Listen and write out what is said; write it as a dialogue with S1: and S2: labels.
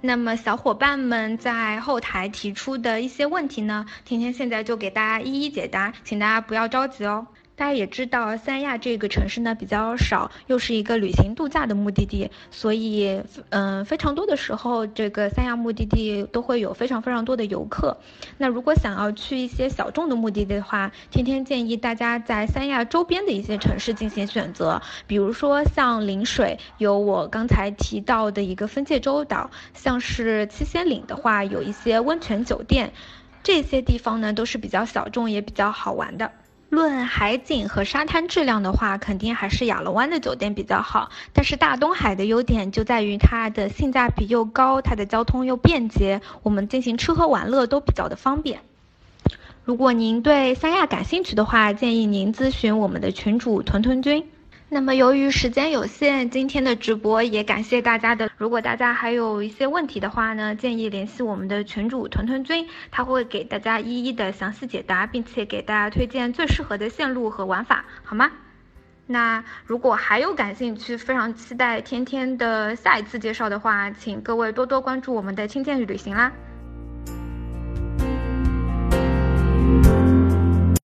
S1: 那么小伙伴们在后台提出的一些问题呢，甜甜现在就给大家一一解答，请大家不要着急哦。大家也知道，三亚这个城市呢比较少，又是一个旅行度假的目的地，所以，嗯，非常多的时候，这个三亚目的地都会有非常非常多的游客。那如果想要去一些小众的目的地的话，天天建议大家在三亚周边的一些城市进行选择，比如说像陵水，有我刚才提到的一个分界洲岛，像是七仙岭的话，有一些温泉酒店，这些地方呢都是比较小众也比较好玩的。论海景和沙滩质量的话，肯定还是亚龙湾的酒店比较好。但是大东海的优点就在于它的性价比又高，它的交通又便捷，我们进行吃喝玩乐都比较的方便。如果您对三亚感兴趣的话，建议您咨询我们的群主屯屯君。那么由于时间有限，今天的直播也感谢大家的。如果大家还有一些问题的话呢，建议联系我们的群主屯屯君，他会给大家一一的详细解答，并且给大家推荐最适合的线路和玩法，好吗？那如果还有感兴趣，非常期待天天的下一次介绍的话，请各位多多关注我们的青剑旅行啦。